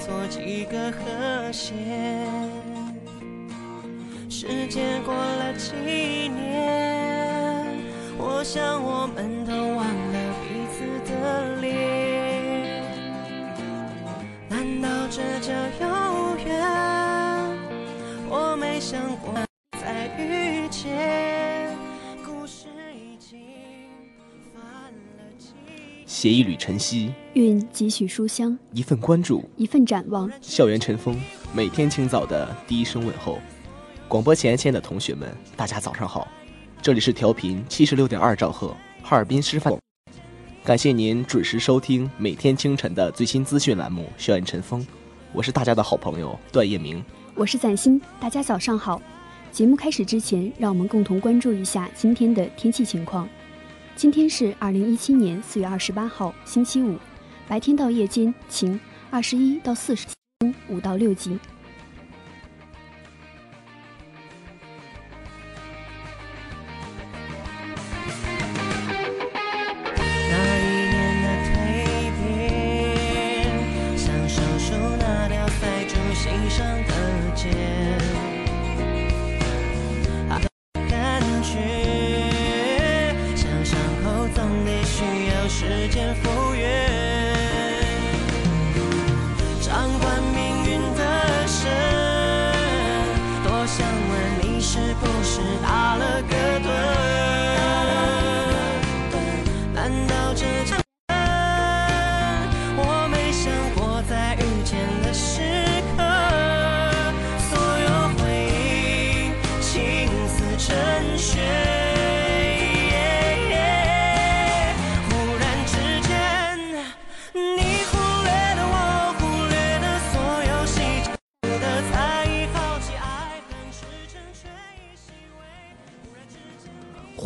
做几个和弦。时间过了几年，我想我们携一缕晨曦，运几许书香，一份关注，一份展望。校园晨风，每天清早的第一声问候。广播前亲爱的同学们，大家早上好，这里是调频七十六点二兆赫，哈尔滨师范。感谢您准时收听每天清晨的最新资讯栏目《校园晨风》，我是大家的好朋友段叶明，我是攒新，大家早上好。节目开始之前，让我们共同关注一下今天的天气情况。今天是二零一七年四月二十八号，星期五，白天到夜间晴，二十一到四十，五到六级。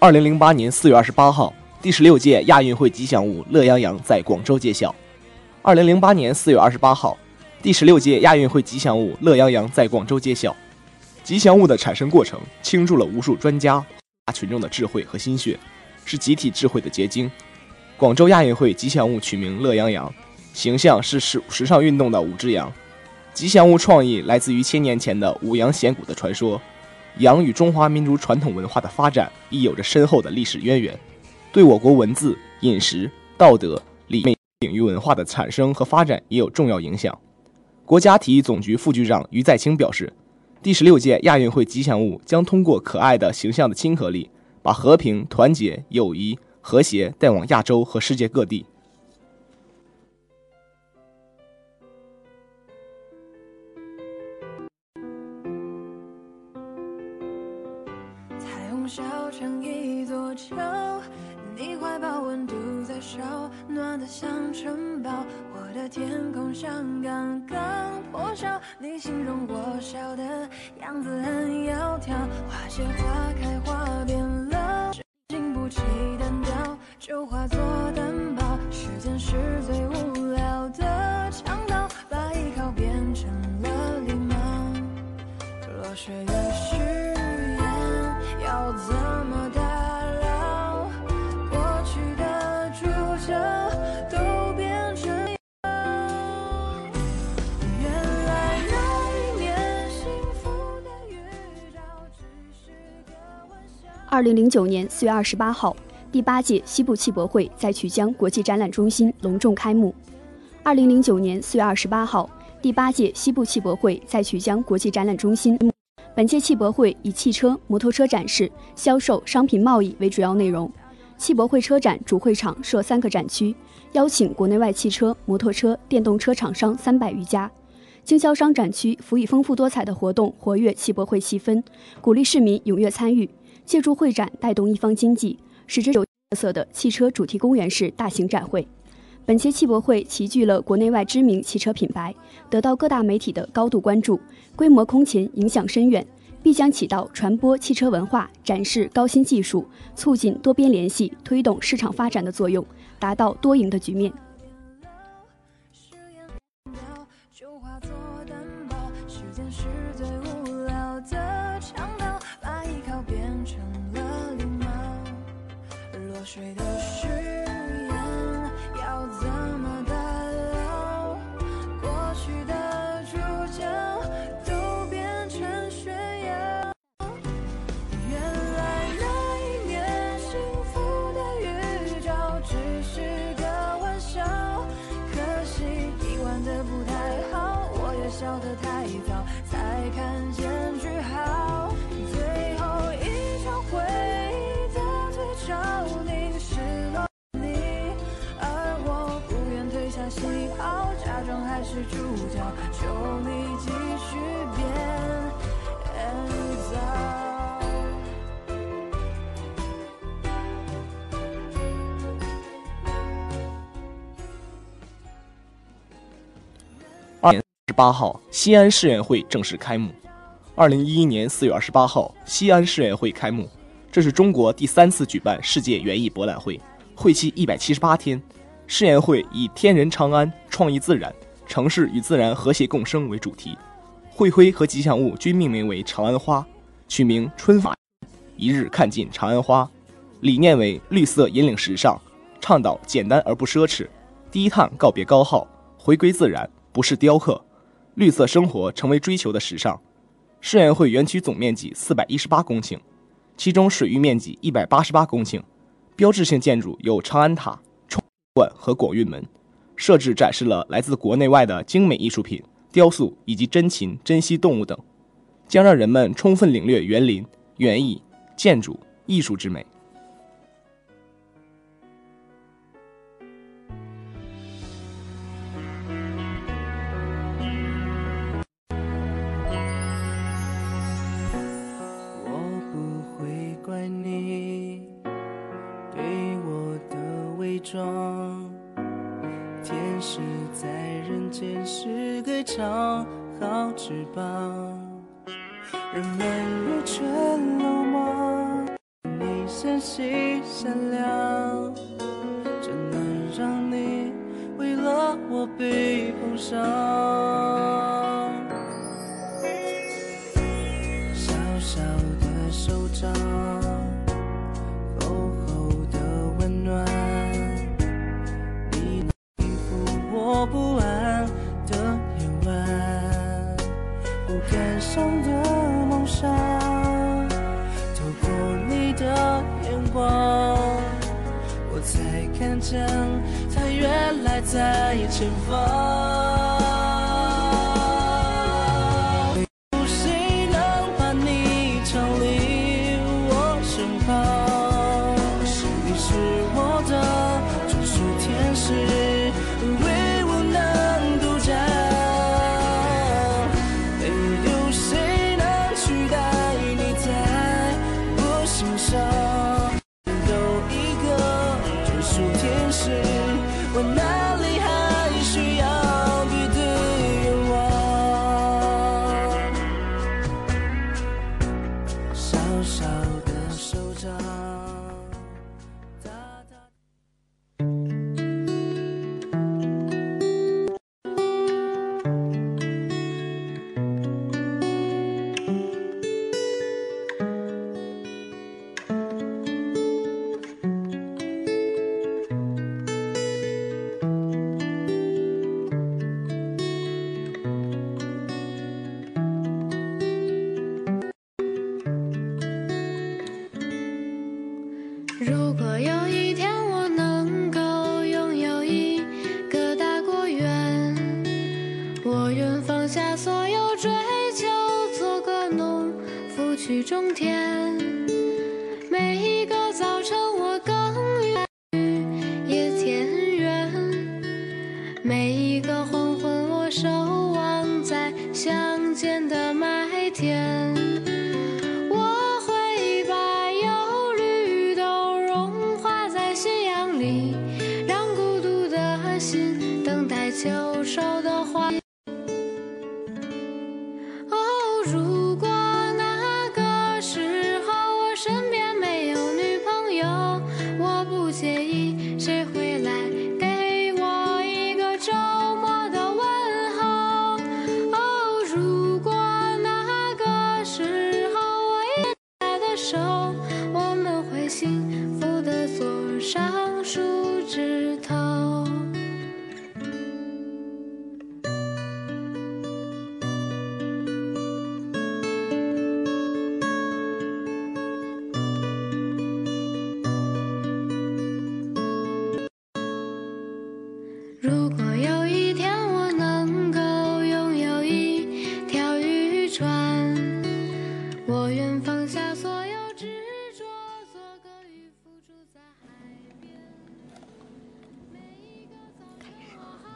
二零零八年四月二十八号，第十六届亚运会吉祥物乐羊羊在广州揭晓。二零零八年四月二十八号，第十六届亚运会吉祥物乐羊羊在广州揭晓。吉祥物的产生过程倾注了无数专家群众的智慧和心血，是集体智慧的结晶。广州亚运会吉祥物取名乐羊羊，形象是时时尚运动的五只羊。吉祥物创意来自于千年前的五羊显骨的传说，羊与中华民族传统文化的发展亦有着深厚的历史渊源，对我国文字、饮食、道德、礼美领域文化的产生和发展也有重要影响。国家体育总局副局长于在清表示，第十六届亚运会吉祥物将通过可爱的形象的亲和力，把和平、团结、友谊、和谐带往亚洲和世界各地。小城一座桥，你怀抱温度在烧，暖得像城堡。我的天空像刚刚破晓，你形容我笑的样子很窈窕。花谢花开花变了，经不起单调，就化作担保。时间是最无聊的强盗，把依靠变成了礼貌。落雪的二零零九年四月二十八号，第八届西部汽博会在曲江国际展览中心隆重开幕。二零零九年四月二十八号，第八届西部汽博会在曲江国际展览中心。本届汽博会以汽车、摩托车展示、销售、商品贸易为主要内容。汽博会车展主会场设三个展区，邀请国内外汽车、摩托车、电动车厂商三百余家。经销商展区辅以丰富多彩的活动，活跃汽博会气氛，鼓励市民踊跃参与。借助会展带动一方经济，使之有特色的汽车主题公园式大型展会。本届汽博会齐聚了国内外知名汽车品牌，得到各大媒体的高度关注，规模空前，影响深远，必将起到传播汽车文化、展示高新技术、促进多边联系、推动市场发展的作用，达到多赢的局面。水的八号，西安世园会正式开幕。二零一一年四月二十八号，西安世园会开幕，这是中国第三次举办世界园艺博览会，会期一百七十八天。世园会以“天人长安，创意自然，城市与自然和谐共生”为主题，会徽和吉祥物均命名为长安花，取名“春法一日看尽长安花”，理念为绿色引领时尚，倡导简单而不奢侈，低碳告别高耗，回归自然。不是雕刻，绿色生活成为追求的时尚。世园会园区总面积四百一十八公顷，其中水域面积一百八十八公顷，标志性建筑有长安塔、冲馆和广运门。设置展示了来自国内外的精美艺术品、雕塑以及珍禽、珍稀动物等，将让人们充分领略园林、园艺、建筑、艺术之美。装，天使在人间是个长好翅膀，人们如春落寞，你纤细善良，怎能让你为了我被碰伤？才看见它原来在前方。属天使，我哪里还需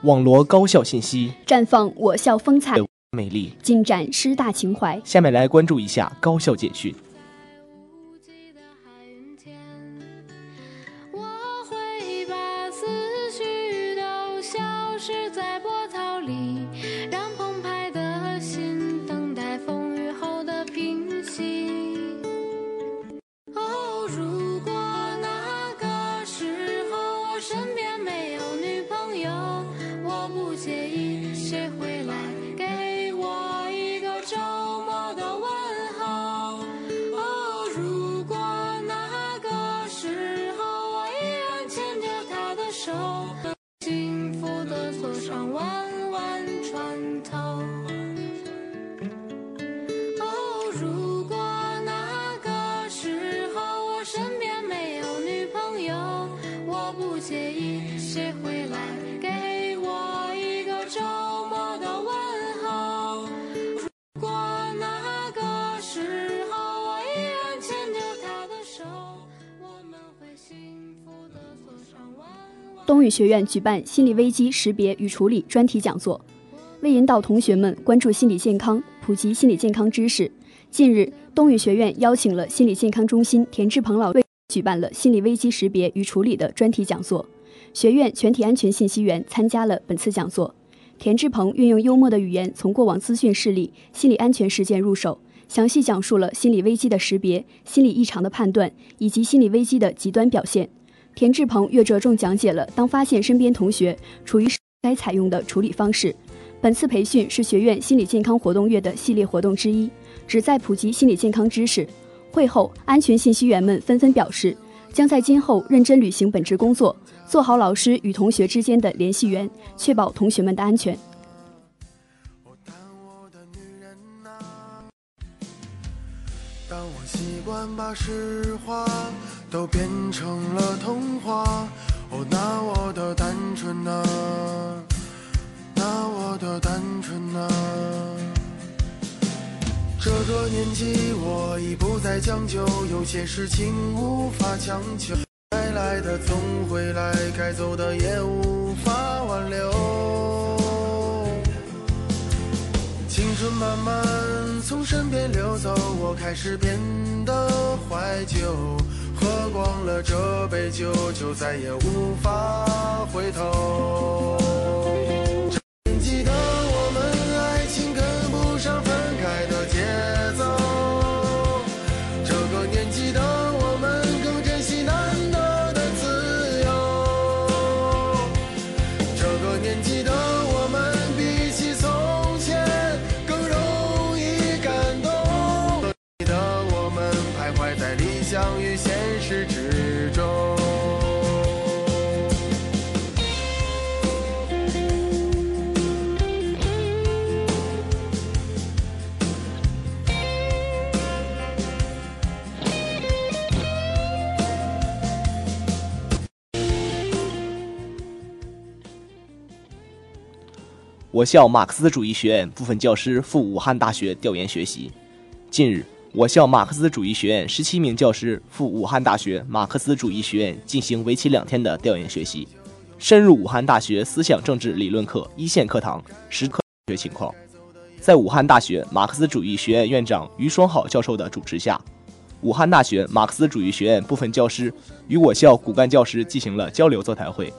网罗高校信息，绽放我校风采，美丽。尽展师大情怀。下面来关注一下高校简讯。东语学院举办心理危机识别与处理专题讲座，为引导同学们关注心理健康、普及心理健康知识，近日，东语学院邀请了心理健康中心田志鹏老为举办了心理危机识别与处理的专题讲座。学院全体安全信息员参加了本次讲座。田志鹏运用幽默的语言，从过往资讯事例、心理安全事件入手，详细讲述了心理危机的识别、心理异常的判断以及心理危机的极端表现。田志鹏越着重讲解了当发现身边同学处于该采用的处理方式。本次培训是学院心理健康活动月的系列活动之一，旨在普及心理健康知识。会后，安全信息员们纷纷表示，将在今后认真履行本职工作，做好老师与同学之间的联系员，确保同学们的安全。当我习惯把实话都变成了童话，哦，那我的单纯啊，那我的单纯啊。这个年纪我已不再将就，有些事情无法强求，该来的总会来，该走的也无法挽留。青春慢慢从身边流走，我开始变得怀旧，喝光了这杯酒，就再也无法回头。之中。我校马克思主义学院部分教师赴武汉大学调研学习。近日，我校马克思主义学院十七名教师赴武汉大学马克思主义学院进行为期两天的调研学习，深入武汉大学思想政治理论课一线课堂实课学情况。在武汉大学马克思主义学院院长于双好教授的主持下，武汉大学马克思主义学院部分教师与我校骨干教师进行了交流座谈会。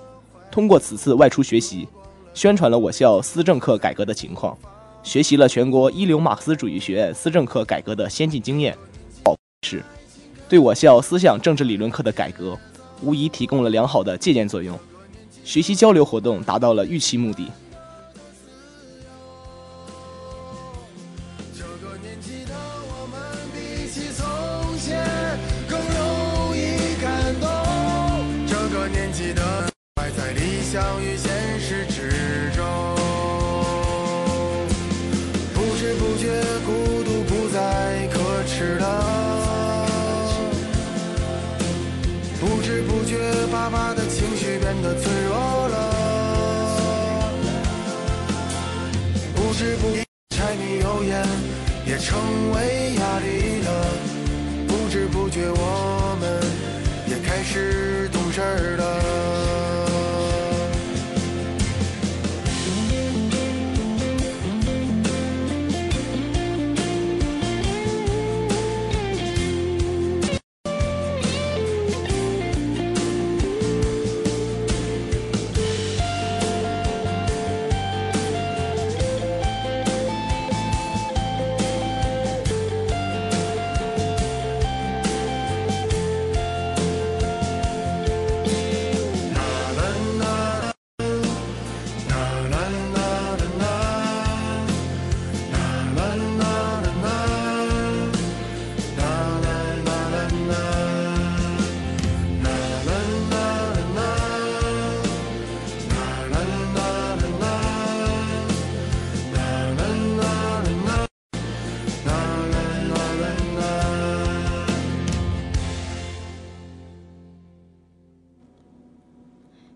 通过此次外出学习，宣传了我校思政课改革的情况，学习了全国一流马克思主义学院思政课改革的先进经验，是对我校思想政治理论课的改革，无疑提供了良好的借鉴作用。学习交流活动达到了预期目的。这个也成为压力了，不知不觉我们也开始懂事了。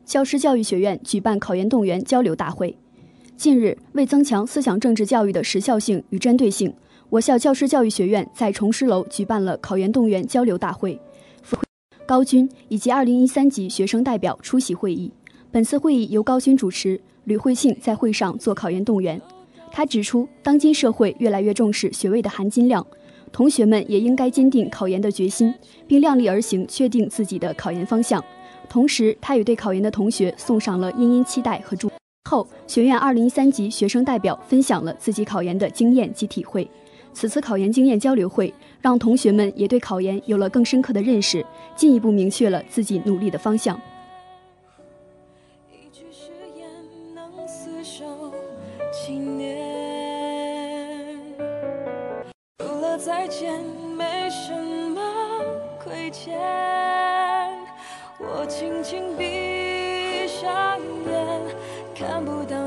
教师教育学院举办考研动员交流大会。近日，为增强思想政治教育的时效性与针对性，我校教师教育学院在崇师楼举办了考研动员交流大会。高军以及2013级学生代表出席会议。本次会议由高军主持，吕慧信在会上做考研动员。他指出，当今社会越来越重视学位的含金量，同学们也应该坚定考研的决心，并量力而行，确定自己的考研方向。同时，他也对考研的同学送上了殷殷期待和祝。后，学院2013级学生代表分享了自己考研的经验及体会。此次考研经验交流会让同学们也对考研有了更深刻的认识，进一步明确了自己努力的方向。一句誓言能厮守经年，除了再见，没什么亏欠。我轻轻闭上眼，看不到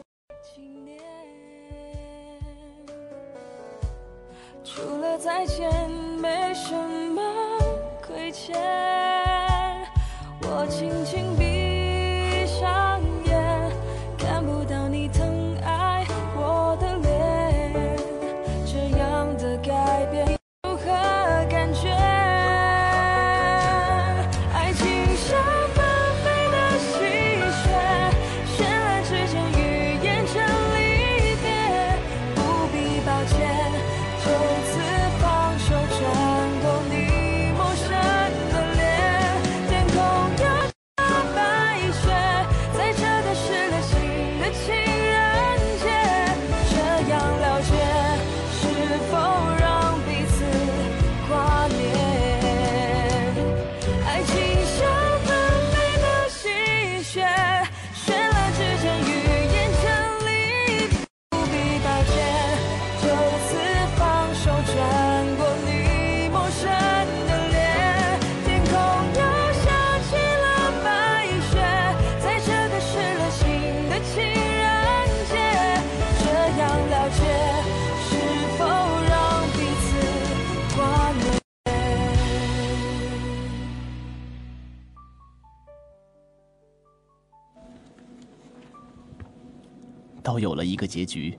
个结局，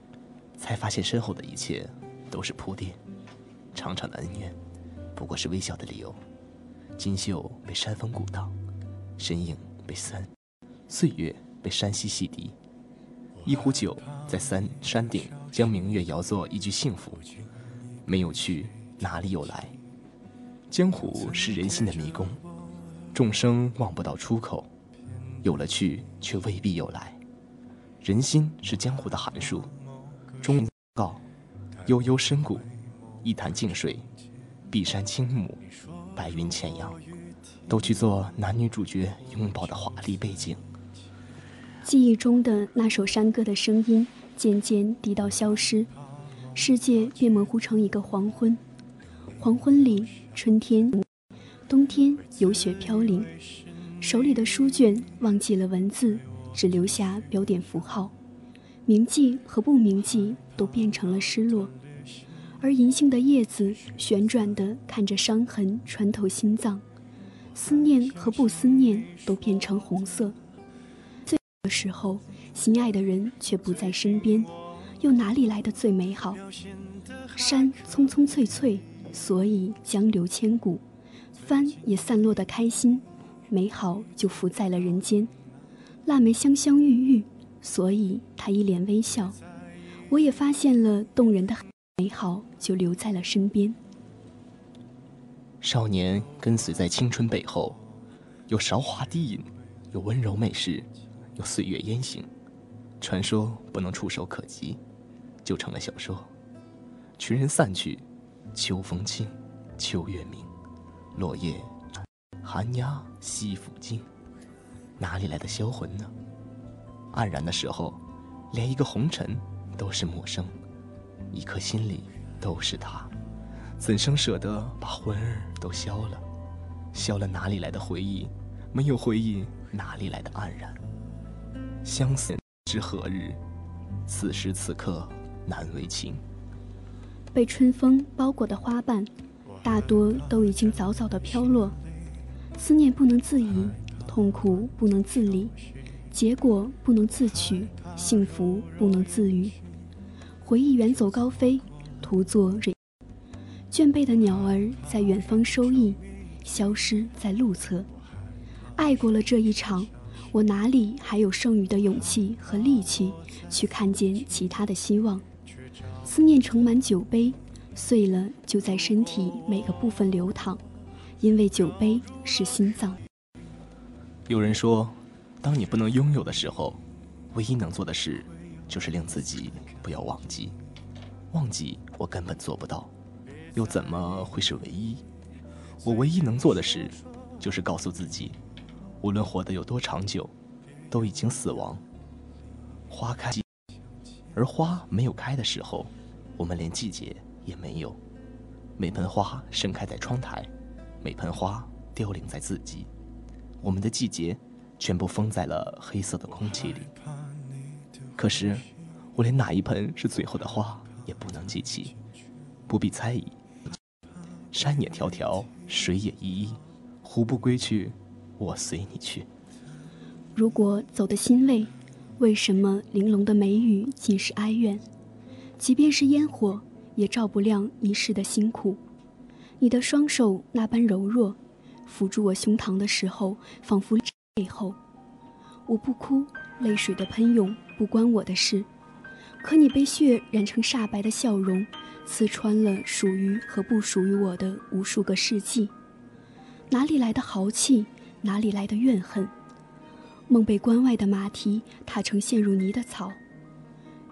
才发现身后的一切都是铺垫。长长的恩怨，不过是微小的理由。金秀被山峰鼓荡，身影被三岁月被山溪洗涤。一壶酒在山山顶，将明月摇作一句幸福。没有去，哪里有来？江湖是人心的迷宫，众生望不到出口。有了去，却未必有来。人心是江湖的函数，忠告，悠悠深谷，一潭静水，碧山青木，白云浅阳，都去做男女主角拥抱的华丽背景。记忆中的那首山歌的声音渐渐低到消失，世界便模糊成一个黄昏。黄昏里，春天、冬天有雪飘零，手里的书卷忘记了文字，只留下标点符号，铭记和不铭记都变成了失落。而银杏的叶子旋转地看着伤痕穿透心脏，思念和不思念都变成红色。最的时候，心爱的人却不在身边，又哪里来的最美好？山葱葱翠翠，所以江流千古；帆也散落的开心，美好就浮在了人间。腊梅香香郁郁，所以他一脸微笑。我也发现了动人的美好，就留在了身边。少年跟随在青春背后，有韶华低吟，有温柔美事，有岁月烟行。传说不能触手可及，就成了小说。群人散去，秋风清，秋月明，落叶寒鸦栖复尽，哪里来的销魂呢？黯然的时候，连一个红尘都是陌生，一颗心里都是他，怎生舍得把魂儿都消了？消了哪里来的回忆？没有回忆，哪里来的黯然？相思知何日？此时此刻难为情。被春风包裹的花瓣，大多都已经早早的飘落。思念不能自已，痛苦不能自理，结果不能自取，幸福不能自愈。回忆远走高飞，徒作蕊。倦惫的鸟儿在远方收益，消失在路侧。爱过了这一场，我哪里还有剩余的勇气和力气去看见其他的希望？思念盛满酒杯，碎了就在身体每个部分流淌，因为酒杯是心脏。有人说，当你不能拥有的时候，唯一能做的事，就是令自己不要忘记。忘记我根本做不到，又怎么会是唯一？我唯一能做的事，就是告诉自己，无论活得有多长久，都已经死亡。花开，而花没有开的时候，我们连季节也没有。每盆花盛开在窗台，每盆花凋零在自己。我们的季节，全部封在了黑色的空气里。可是，我连哪一盆是最后的花也不能记起，不必猜疑。山也迢迢，水也依依，湖不归去，我随你去。如果走得欣慰，为什么玲珑的眉宇尽是哀怨？即便是烟火，也照不亮一世的辛苦。你的双手那般柔弱，扶住我胸膛的时候，仿佛背后。我不哭，泪水的喷涌不关我的事。可你被血染成煞白的笑容，刺穿了属于和不属于我的无数个世纪。哪里来的豪气？哪里来的怨恨？梦被关外的马蹄踏成陷入泥的草，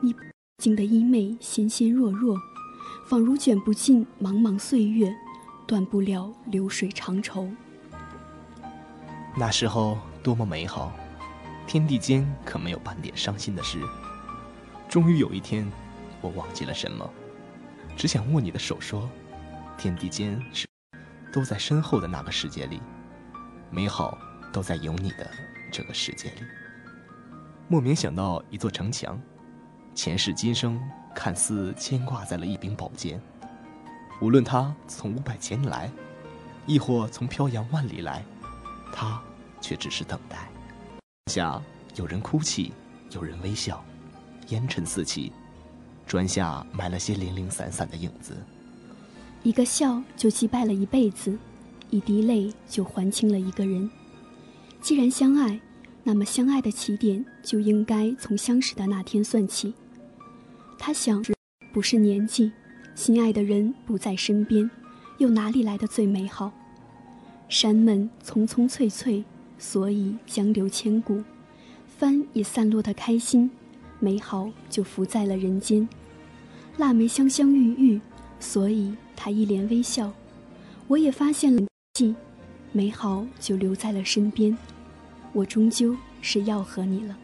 你静的衣袂纤纤弱弱，仿如卷不尽茫茫岁月，断不了流水长愁。那时候多么美好，天地间可没有半点伤心的事。终于有一天，我忘记了什么，只想握你的手说：“天地间是都在身后的那个世界里，美好都在有你的。”这个世界里，莫名想到一座城墙，前世今生看似牵挂在了一柄宝剑。无论他从五百千里来，亦或从漂洋万里来，他却只是等待。下有人哭泣，有人微笑，烟尘四起，砖下埋了些零零散散的影子。一个笑就击败了一辈子，一滴泪就还清了一个人。既然相爱，那么相爱的起点就应该从相识的那天算起。他想，不是年纪，心爱的人不在身边，又哪里来的最美好？山们葱葱翠翠，所以江流千古。帆也散落的开心，美好就浮在了人间。腊梅香香郁郁，所以他一脸微笑。我也发现了记。美好就留在了身边，我终究是要和你了。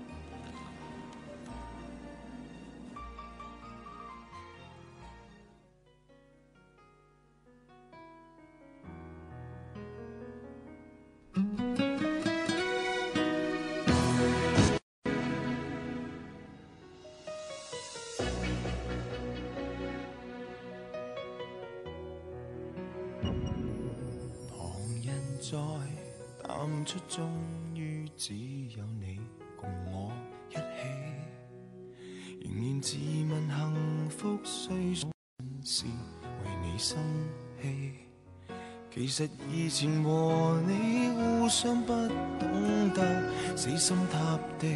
前和你互相不懂得死心塌地，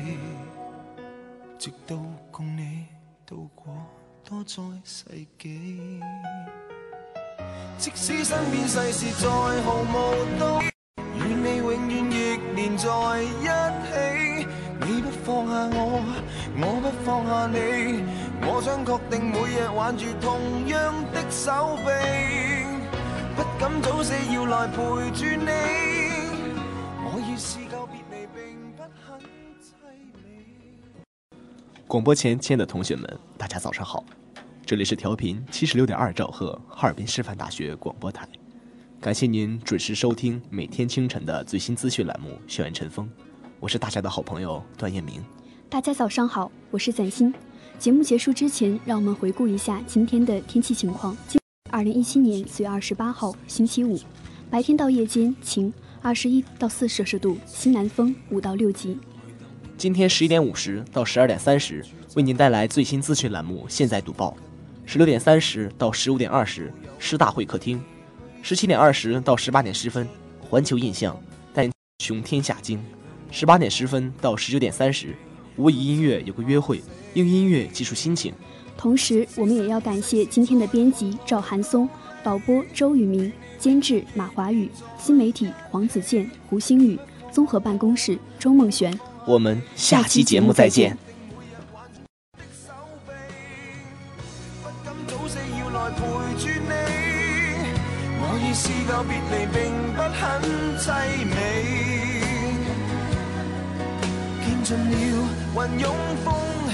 直到共你渡過多災世紀。即使身邊世事再毫無道，願你永遠亦連在一起。你不放下我，我不放下你，我想確定每日挽住同樣的手臂，不敢早死，要来陪住你。我已是告别你，并不很凄美。广播前，亲爱的同学们，大家早上好，这里是调频七十六点二兆赫，哈尔滨师范大学广播台。感谢您准时收听每天清晨的最新资讯栏目《校园晨风》，我是大家的好朋友段彦明。大家早上好，我是赞新。节目结束之前，让我们回顾一下今天的天气情况。二零一七年四月二十八号，星期五，白天到夜间晴，二十一到四摄氏度，西南风五到六级。今天十一点五十到十二点三十，为您带来最新资讯栏目《现在读报》；十六点三十到十五点二十，师大会客厅；十七点二十到十八点十分，环球印象带雄天下经；十八点十分到十九点三十，无疑音乐有个约会，用音乐记述心情。同时，我们也要感谢今天的编辑赵寒松、导播周宇明、监制马华宇、新媒体黄子健、胡星宇、综合办公室周梦璇。我们下期节目再见。不敢早死要來陪住你，我已試夠別離並不很凄美，見盡了雲湧風起，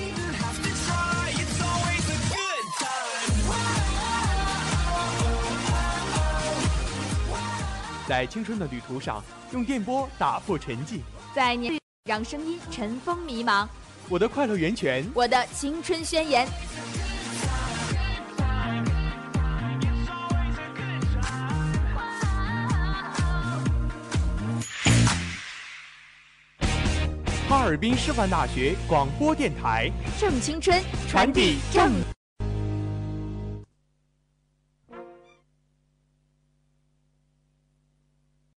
在青春的旅途上，用电波打破沉寂。在年让声音尘封迷茫。我的快乐源泉，我的青春宣言。哈尔滨师范大学广播电台，正青春，传递正。